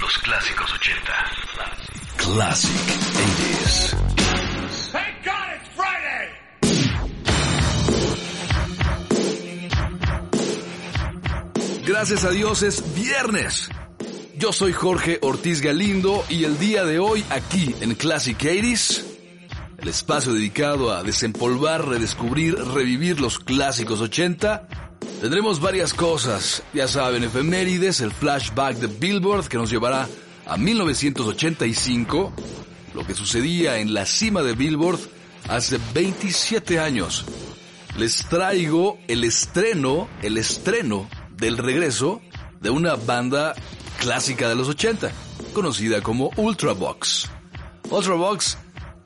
Los clásicos 80. Classic 80s. Thank God it's Friday! Gracias a Dios es viernes. Yo soy Jorge Ortiz Galindo y el día de hoy aquí en Classic 80s, el espacio dedicado a desempolvar, redescubrir, revivir los clásicos 80, tendremos varias cosas. Ya saben, efemérides, el flashback de Billboard que nos llevará a 1985, lo que sucedía en la cima de Billboard hace 27 años. Les traigo el estreno, el estreno del regreso de una banda clásica de los 80, conocida como Ultravox. Ultravox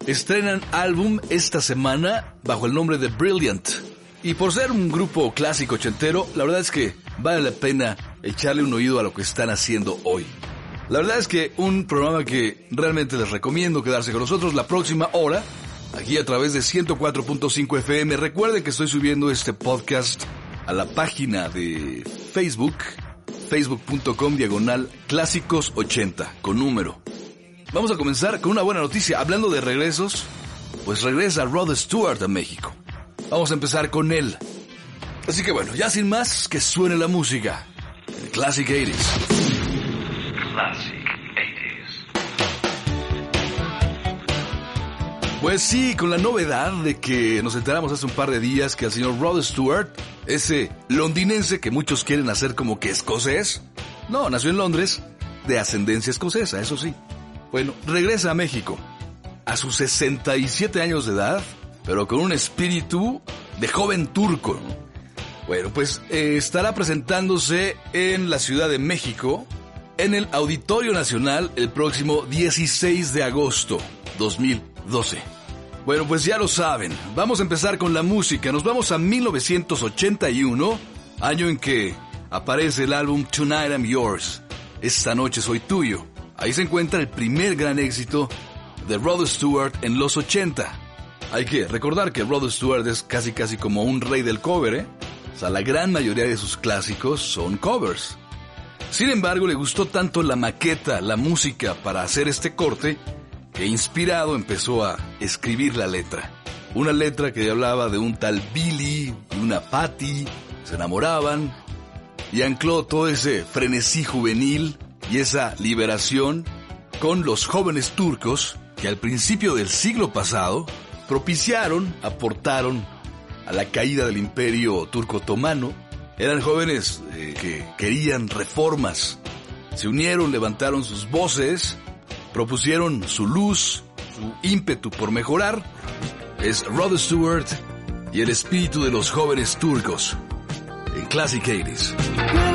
estrenan álbum esta semana bajo el nombre de Brilliant. Y por ser un grupo clásico ochentero, la verdad es que vale la pena echarle un oído a lo que están haciendo hoy. La verdad es que un programa que realmente les recomiendo quedarse con nosotros la próxima hora, aquí a través de 104.5 FM. Recuerden que estoy subiendo este podcast a la página de Facebook, facebook.com diagonal clásicos 80 con número. Vamos a comenzar con una buena noticia. Hablando de regresos, pues regresa Rod Stewart a México. Vamos a empezar con él. Así que bueno, ya sin más, que suene la música. Classic 80s. Classic 80s. Pues sí, con la novedad de que nos enteramos hace un par de días que el señor Rod Stewart, ese londinense que muchos quieren hacer como que escocés, no, nació en Londres, de ascendencia escocesa, eso sí. Bueno, regresa a México, a sus 67 años de edad, pero con un espíritu de joven turco. Bueno, pues eh, estará presentándose en la Ciudad de México, en el Auditorio Nacional, el próximo 16 de agosto 2012. Bueno, pues ya lo saben, vamos a empezar con la música. Nos vamos a 1981, año en que aparece el álbum Tonight I'm Yours. Esta noche soy tuyo. Ahí se encuentra el primer gran éxito de Rod Stewart en los 80. Hay que recordar que Rod Stewart es casi casi como un rey del cover, ¿eh? O sea, la gran mayoría de sus clásicos son covers. Sin embargo, le gustó tanto la maqueta, la música para hacer este corte, que inspirado empezó a escribir la letra. Una letra que hablaba de un tal Billy y una Patty, se enamoraban, y ancló todo ese frenesí juvenil y esa liberación con los jóvenes turcos que al principio del siglo pasado propiciaron, aportaron a la caída del imperio turco-otomano. Eran jóvenes eh, que querían reformas. Se unieron, levantaron sus voces, propusieron su luz, su ímpetu por mejorar. Es Rod Stewart y el espíritu de los jóvenes turcos en Classic 80s.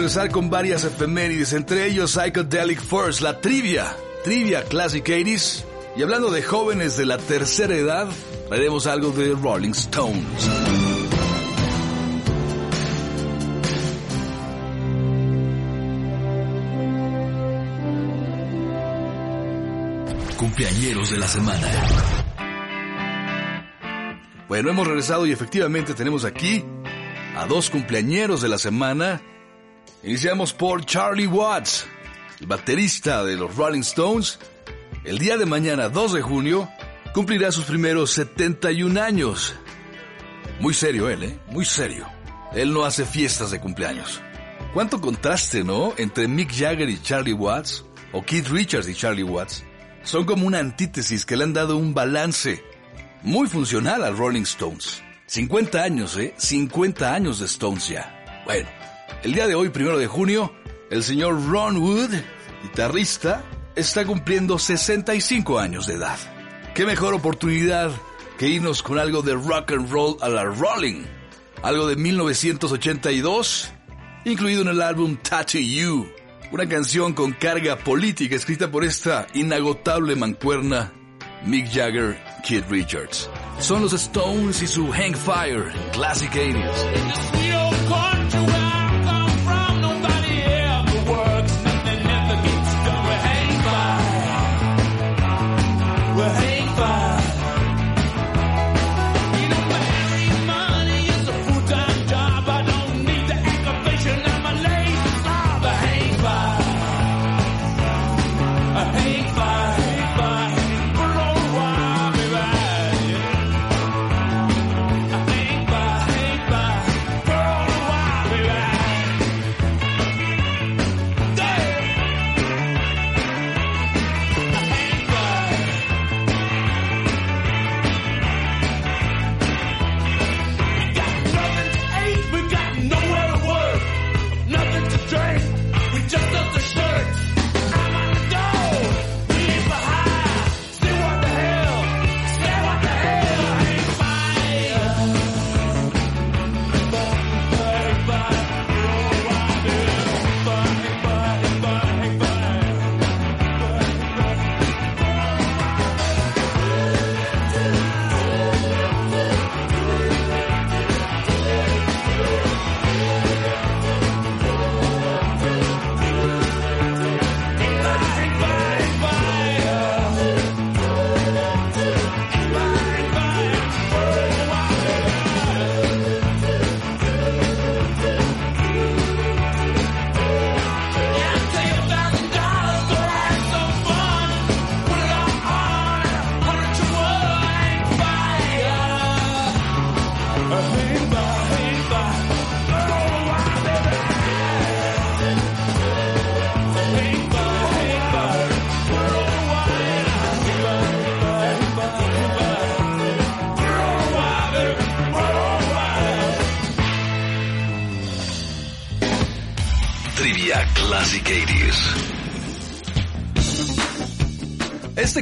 Regresar con varias efemérides, entre ellos Psychedelic First, la trivia, trivia Classic 80s. Y hablando de jóvenes de la tercera edad, veremos algo de Rolling Stones. Cumpleañeros de la semana. Bueno, hemos regresado y efectivamente tenemos aquí a dos cumpleañeros de la semana. Iniciamos por Charlie Watts, el baterista de los Rolling Stones. El día de mañana, 2 de junio, cumplirá sus primeros 71 años. Muy serio él, ¿eh? Muy serio. Él no hace fiestas de cumpleaños. ¿Cuánto contraste, no? Entre Mick Jagger y Charlie Watts, o Keith Richards y Charlie Watts. Son como una antítesis que le han dado un balance muy funcional a Rolling Stones. 50 años, ¿eh? 50 años de Stones ya. Bueno, el día de hoy, primero de junio, el señor Ron Wood, guitarrista, está cumpliendo 65 años de edad. ¿Qué mejor oportunidad que irnos con algo de rock and roll a la Rolling? Algo de 1982, incluido en el álbum Tattoo You, una canción con carga política escrita por esta inagotable mancuerna Mick Jagger, Keith Richards. Son los Stones y su Hang Fire, Classic 80s.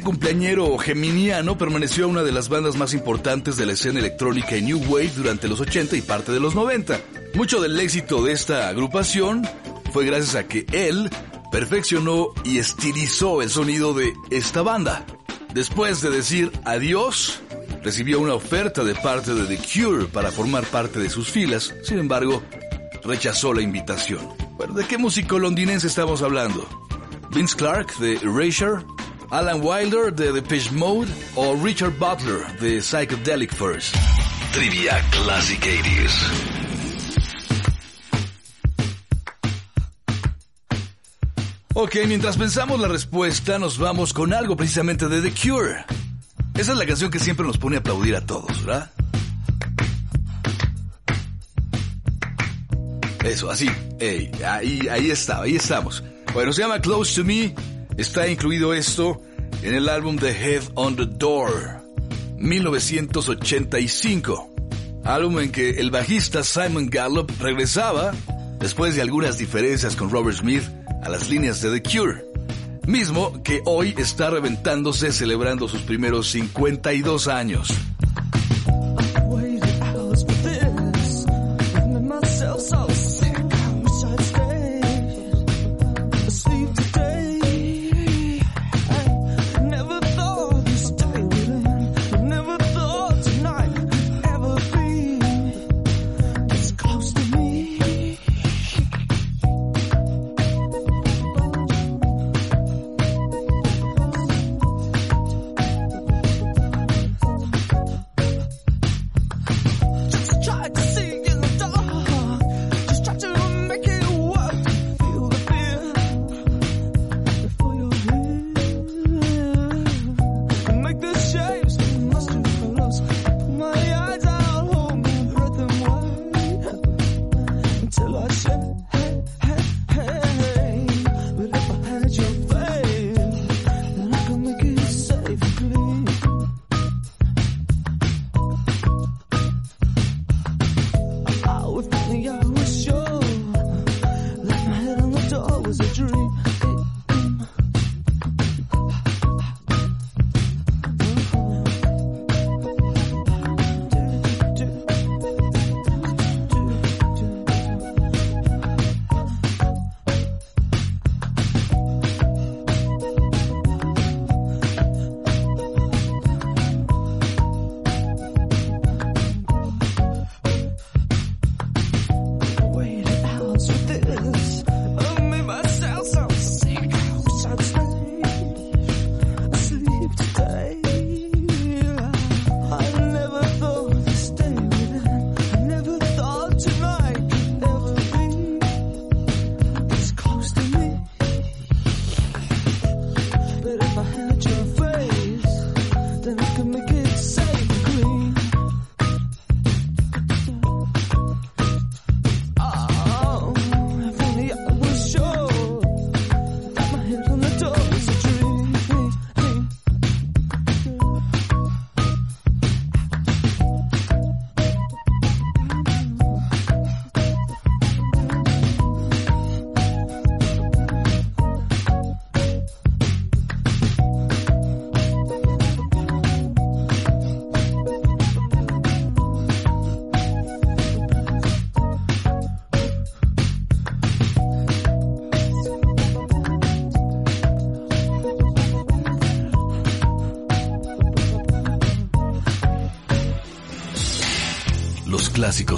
Cumpleañero geminiano permaneció una de las bandas más importantes de la escena electrónica y New Wave durante los 80 y parte de los 90. Mucho del éxito de esta agrupación fue gracias a que él perfeccionó y estilizó el sonido de esta banda. Después de decir adiós, recibió una oferta de parte de The Cure para formar parte de sus filas, sin embargo, rechazó la invitación. Bueno, ¿de qué músico londinense estamos hablando? Vince Clark de Erasure, Alan Wilder de The Pitch Mode o Richard Butler de Psychedelic First. Trivia Classic 80s. Ok, mientras pensamos la respuesta, nos vamos con algo precisamente de The Cure. Esa es la canción que siempre nos pone a aplaudir a todos, ¿verdad? Eso, así. Ey, ahí, ahí está, ahí estamos. Bueno, se llama Close to Me. Está incluido esto en el álbum The Head on the Door, 1985. Álbum en que el bajista Simon Gallup regresaba, después de algunas diferencias con Robert Smith, a las líneas de The Cure. Mismo que hoy está reventándose celebrando sus primeros 52 años.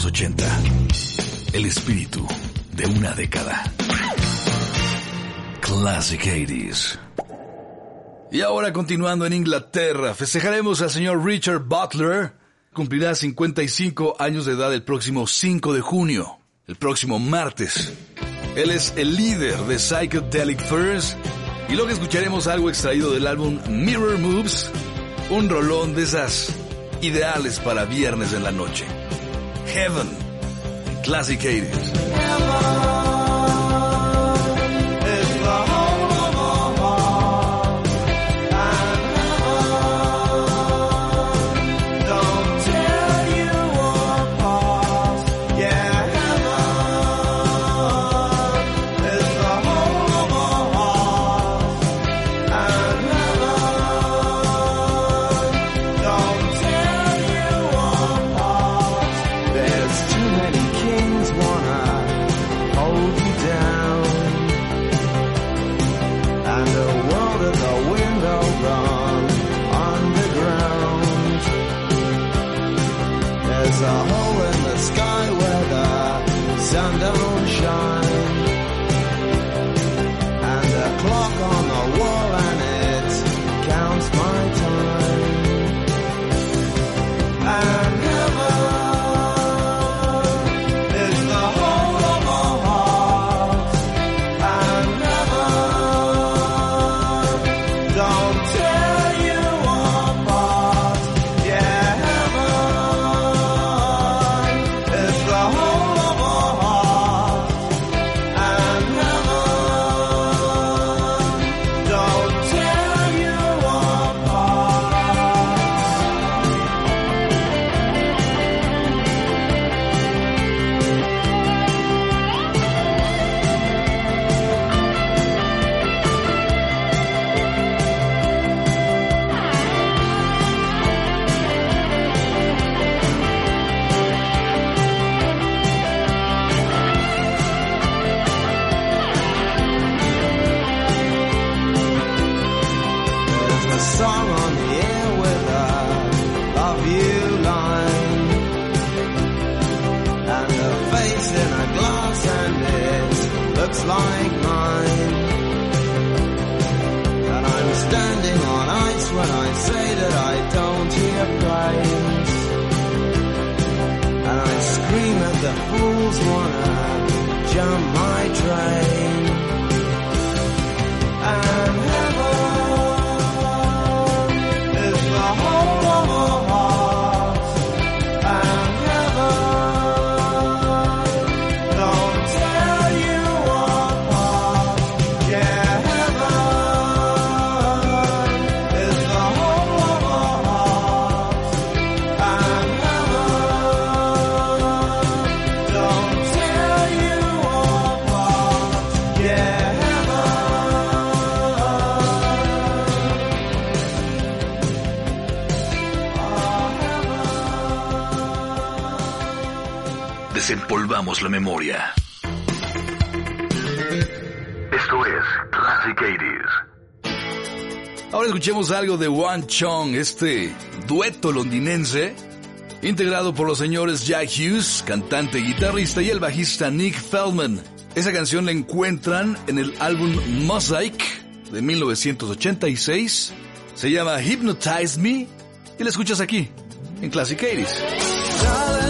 1980. El espíritu de una década. Classic 80s. Y ahora continuando en Inglaterra, festejaremos al señor Richard Butler. Cumplirá 55 años de edad el próximo 5 de junio, el próximo martes. Él es el líder de Psychedelic Furs y luego escucharemos algo extraído del álbum Mirror Moves, un rolón de esas ideales para viernes en la noche. Heaven, en Classic 80s. There's La memoria. Esto es Classic 80s. Ahora escuchemos algo de One Chong, este dueto londinense, integrado por los señores Jack Hughes, cantante y guitarrista, y el bajista Nick Feldman. Esa canción la encuentran en el álbum Mosaic de 1986 Se llama Hypnotize Me y la escuchas aquí, en Classic 80s.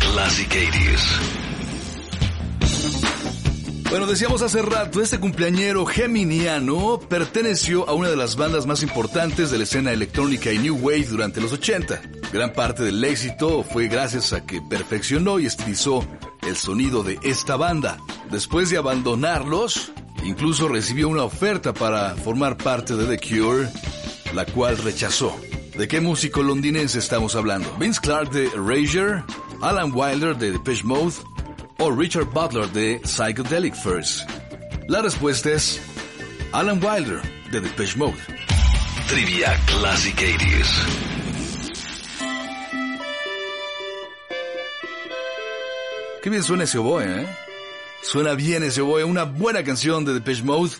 Classic 80s. Bueno, decíamos hace rato, este cumpleañero geminiano perteneció a una de las bandas más importantes de la escena electrónica y New Wave durante los 80. Gran parte del éxito fue gracias a que perfeccionó y estilizó el sonido de esta banda. Después de abandonarlos, incluso recibió una oferta para formar parte de The Cure, la cual rechazó. ¿De qué músico londinense estamos hablando? Vince Clark de Erasure, Alan Wilder de Depeche Mode o Richard Butler de Psychedelic Furs. La respuesta es Alan Wilder de Depeche Mode. Trivia Classic 80s. Qué bien suena ese oboe, ¿eh? Suena bien ese oboe, una buena canción de Depeche Mode,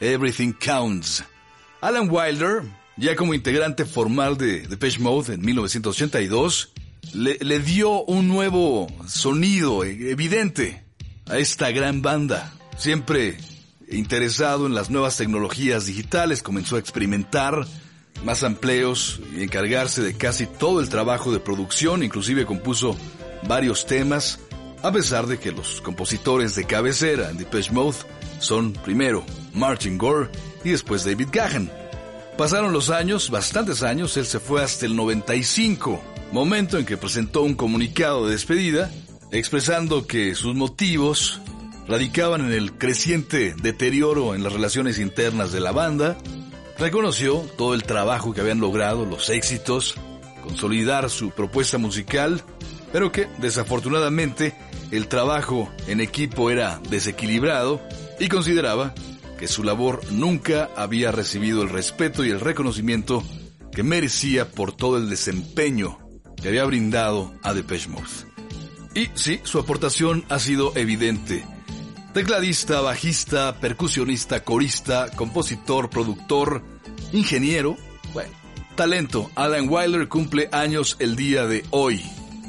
Everything Counts. Alan Wilder, ya como integrante formal de Depeche Mode en 1982, le, le dio un nuevo sonido eh, evidente a esta gran banda. Siempre interesado en las nuevas tecnologías digitales, comenzó a experimentar más empleos y encargarse de casi todo el trabajo de producción, inclusive compuso varios temas, a pesar de que los compositores de cabecera en Depeche Mode son primero Martin Gore y después David Gahan. Pasaron los años, bastantes años, él se fue hasta el 95, momento en que presentó un comunicado de despedida, expresando que sus motivos radicaban en el creciente deterioro en las relaciones internas de la banda, reconoció todo el trabajo que habían logrado, los éxitos, consolidar su propuesta musical, pero que desafortunadamente el trabajo en equipo era desequilibrado y consideraba que su labor nunca había recibido el respeto y el reconocimiento que merecía por todo el desempeño que había brindado a Depeche Mode. Y sí, su aportación ha sido evidente. Tecladista, bajista, percusionista, corista, compositor, productor, ingeniero, bueno, talento. Alan Wilder cumple años el día de hoy.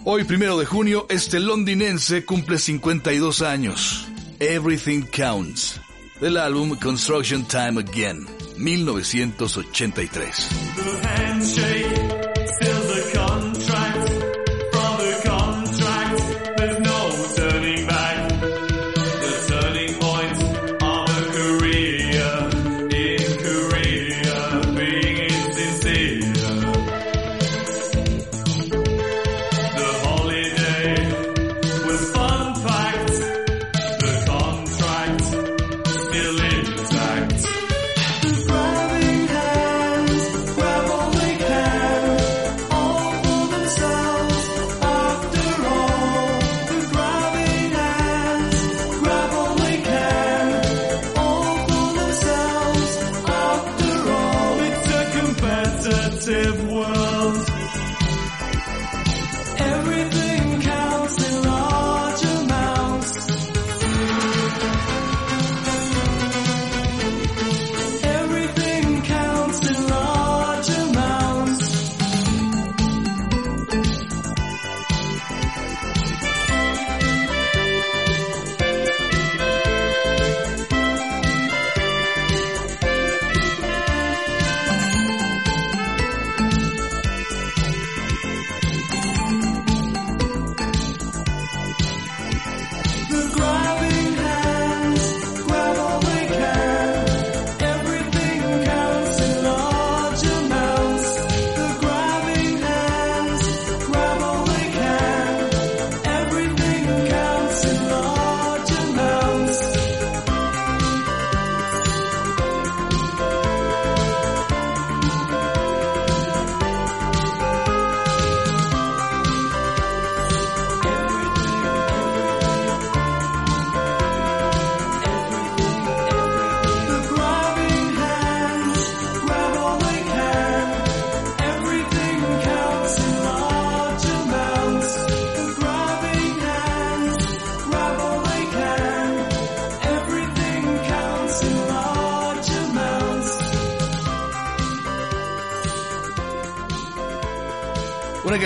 Hoy, primero de junio, este londinense cumple 52 años. Everything Counts, del álbum Construction Time Again, 1983.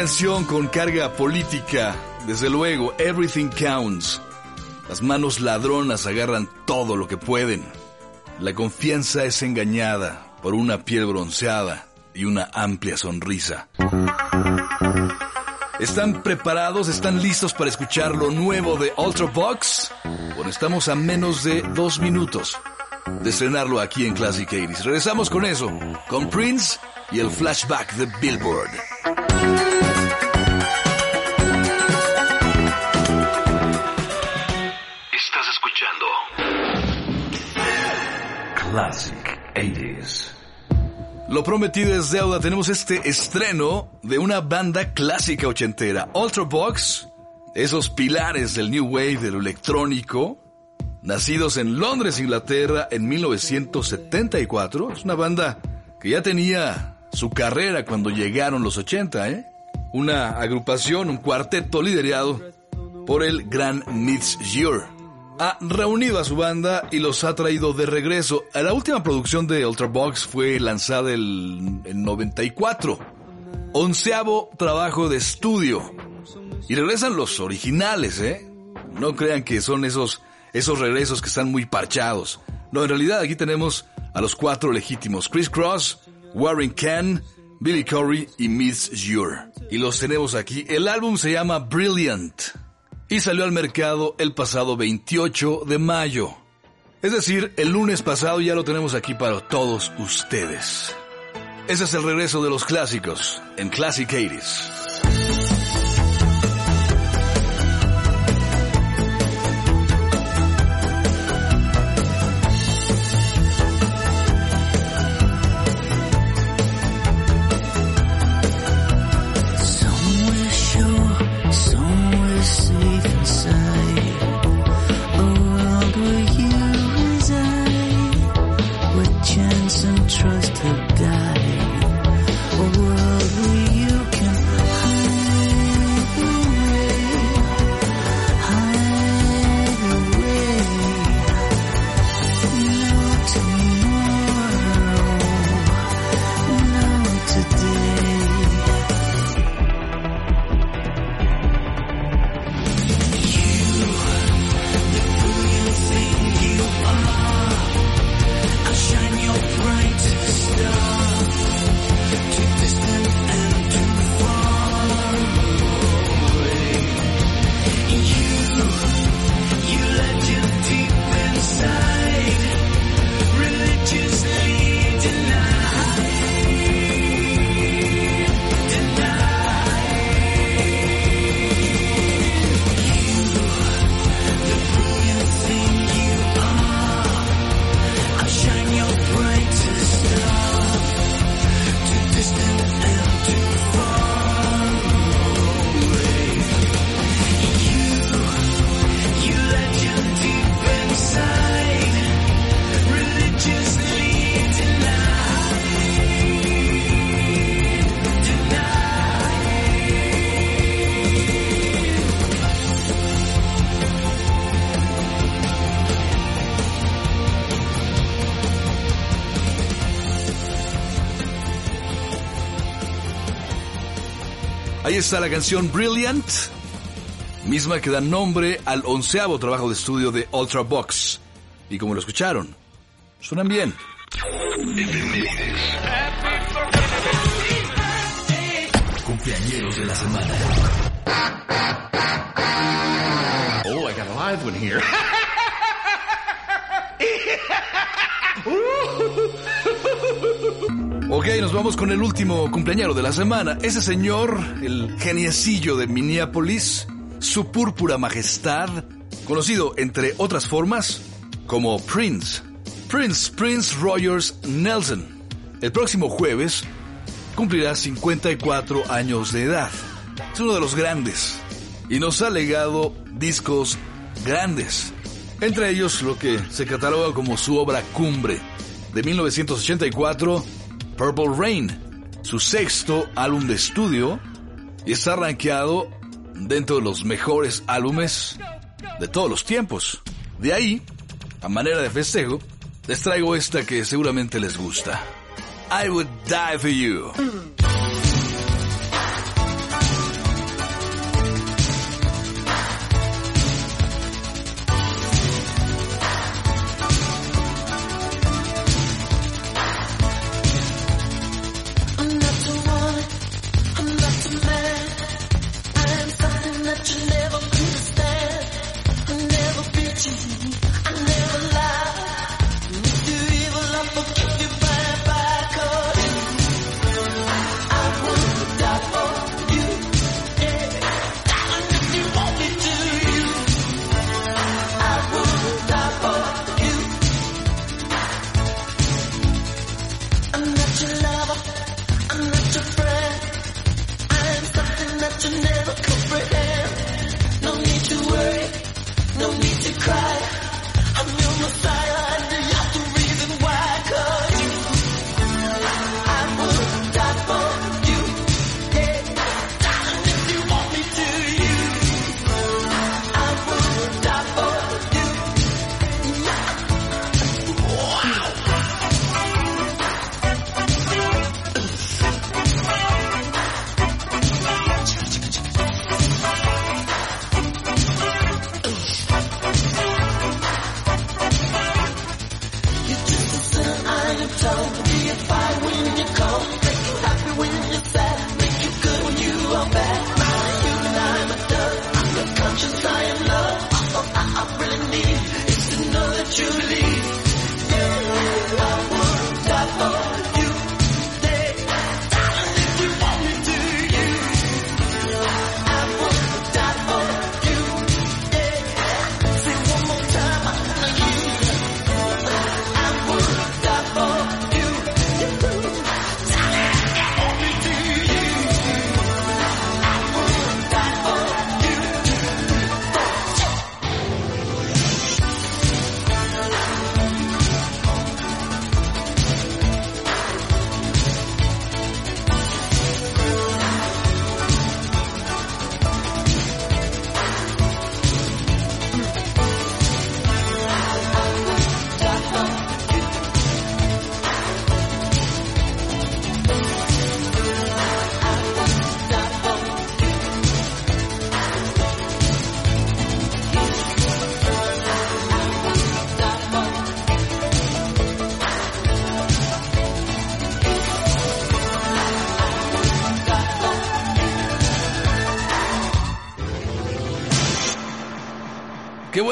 Canción con carga política, desde luego, Everything Counts. Las manos ladronas agarran todo lo que pueden. La confianza es engañada por una piel bronceada y una amplia sonrisa. ¿Están preparados? ¿Están listos para escuchar lo nuevo de Ultravox? Bueno, estamos a menos de dos minutos de estrenarlo aquí en Classic 80s. Regresamos con eso, con Prince y el flashback de Billboard. Lo prometido es deuda. Tenemos este estreno de una banda clásica ochentera, Ultravox, esos pilares del New Wave, de lo electrónico, nacidos en Londres, Inglaterra, en 1974. Es una banda que ya tenía su carrera cuando llegaron los 80, ¿eh? Una agrupación, un cuarteto liderado por el gran Mitch Ure. Ha reunido a su banda y los ha traído de regreso. La última producción de Ultravox fue lanzada el, en 94. Onceavo trabajo de estudio. Y regresan los originales, ¿eh? No crean que son esos, esos regresos que están muy parchados. No, en realidad aquí tenemos a los cuatro legítimos. Chris Cross, Warren Ken, Billy Curry y Miss Ure. Y los tenemos aquí. El álbum se llama Brilliant. Y salió al mercado el pasado 28 de mayo. Es decir, el lunes pasado ya lo tenemos aquí para todos ustedes. Ese es el regreso de los clásicos en Classic 80s. Está la canción Brilliant, misma que da nombre al onceavo trabajo de estudio de Ultravox. Y como lo escucharon, suenan bien. Cumpleañeros de la semana. Oh, I got a live one here. Ok, nos vamos con el último cumpleañero de la semana. Ese señor, el geniecillo de Minneapolis, su púrpura majestad, conocido entre otras formas como Prince. Prince, Prince Rogers Nelson. El próximo jueves cumplirá 54 años de edad. Es uno de los grandes y nos ha legado discos grandes. Entre ellos lo que se cataloga como su obra cumbre de 1984, Purple Rain, su sexto álbum de estudio y está rankeado dentro de los mejores álbumes de todos los tiempos. De ahí, a manera de festejo, les traigo esta que seguramente les gusta. I Would Die For You.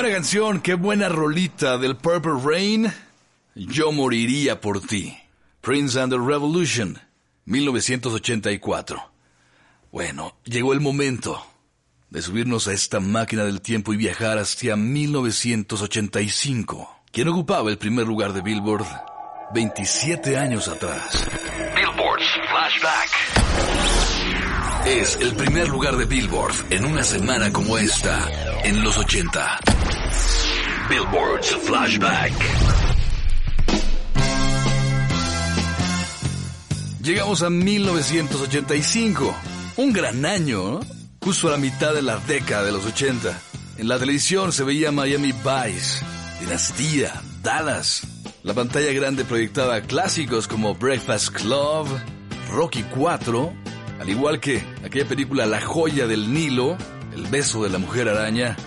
Buena canción, qué buena rolita del Purple Rain. Yo moriría por ti. Prince and the Revolution, 1984. Bueno, llegó el momento de subirnos a esta máquina del tiempo y viajar hacia 1985. ¿Quién ocupaba el primer lugar de Billboard 27 años atrás? Billboard's Flashback. Es el primer lugar de Billboard en una semana como esta, en los 80. Billboard's Flashback. Llegamos a 1985, un gran año, ¿no? justo a la mitad de la década de los 80. En la televisión se veía Miami Vice, Dinastía, Dallas. La pantalla grande proyectaba clásicos como Breakfast Club, Rocky 4, Al igual que aquella película La joya del Nilo, El beso de la mujer araña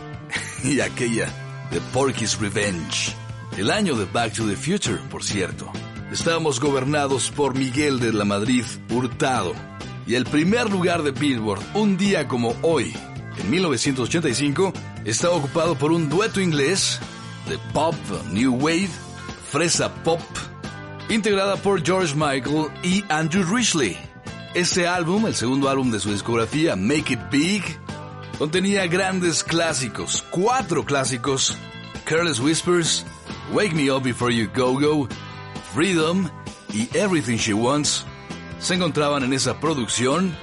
y aquella de Porky's Revenge. El año de Back to the Future, por cierto. Estábamos gobernados por Miguel de la Madrid Hurtado. Y el primer lugar de Billboard, un día como hoy, en 1985, estaba ocupado por un dueto inglés de pop, new wave, fresa pop, integrada por George Michael y Andrew Ridgely. Ese álbum, el segundo álbum de su discografía, Make It Big, contenía grandes clásicos, cuatro clásicos, Careless Whispers, Wake Me Up Before You Go Go, Freedom y Everything She Wants, se encontraban en esa producción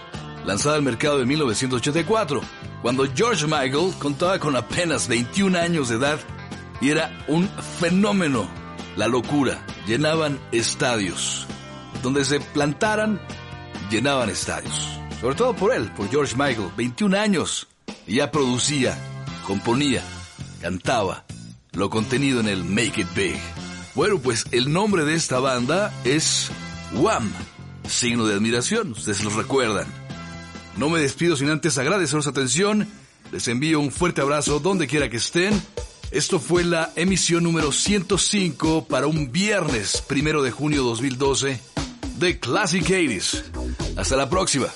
lanzada al mercado en 1984, cuando George Michael contaba con apenas 21 años de edad y era un fenómeno. La locura, llenaban estadios. Donde se plantaran, llenaban estadios. Sobre todo por él, por George Michael, 21 años. Ya producía, componía, cantaba lo contenido en el Make It Big. Bueno, pues el nombre de esta banda es Wham, signo de admiración, ustedes lo recuerdan. No me despido sin antes agradecer su atención, les envío un fuerte abrazo donde quiera que estén. Esto fue la emisión número 105 para un viernes primero de junio 2012 de Classic 80s. Hasta la próxima.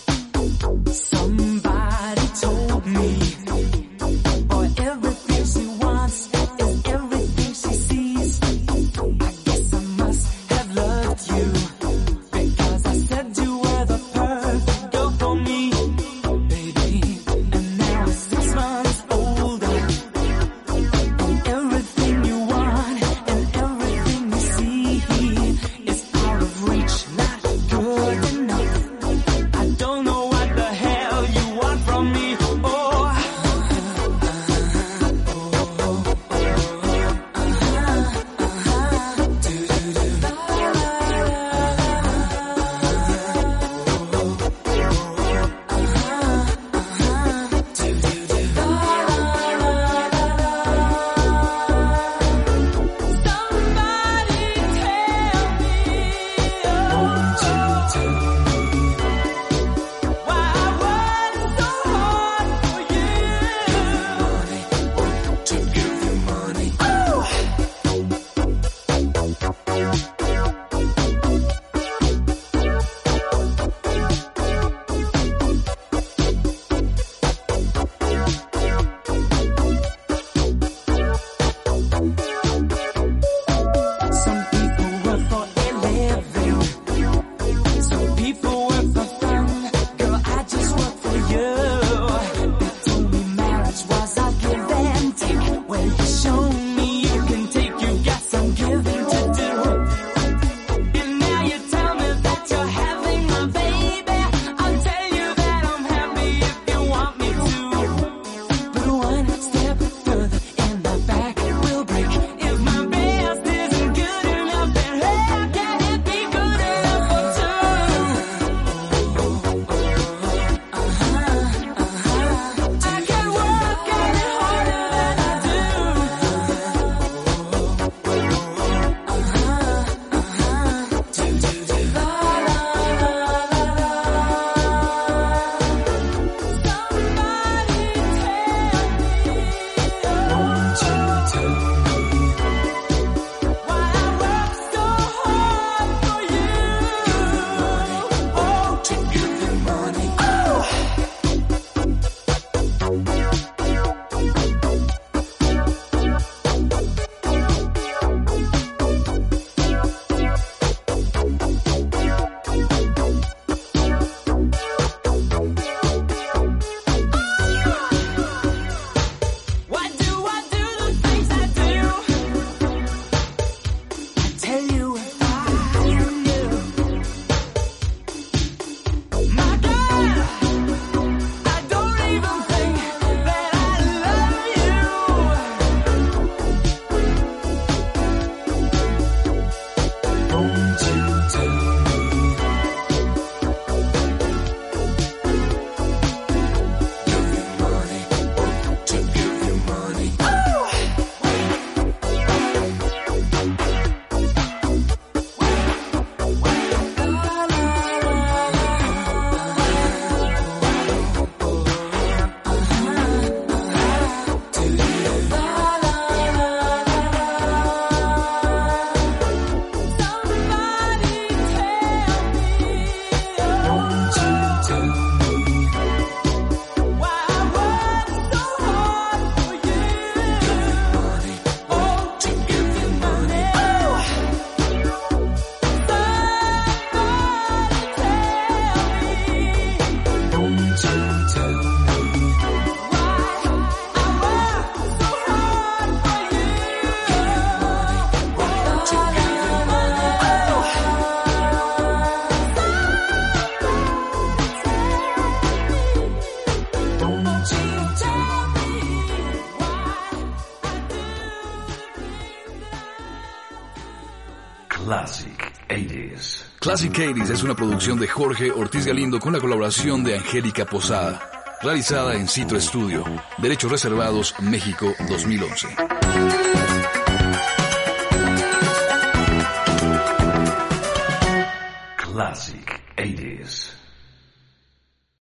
80s. Classic 80s es una producción de Jorge Ortiz Galindo con la colaboración de Angélica Posada, realizada en Citro Estudio, Derechos Reservados, México 2011.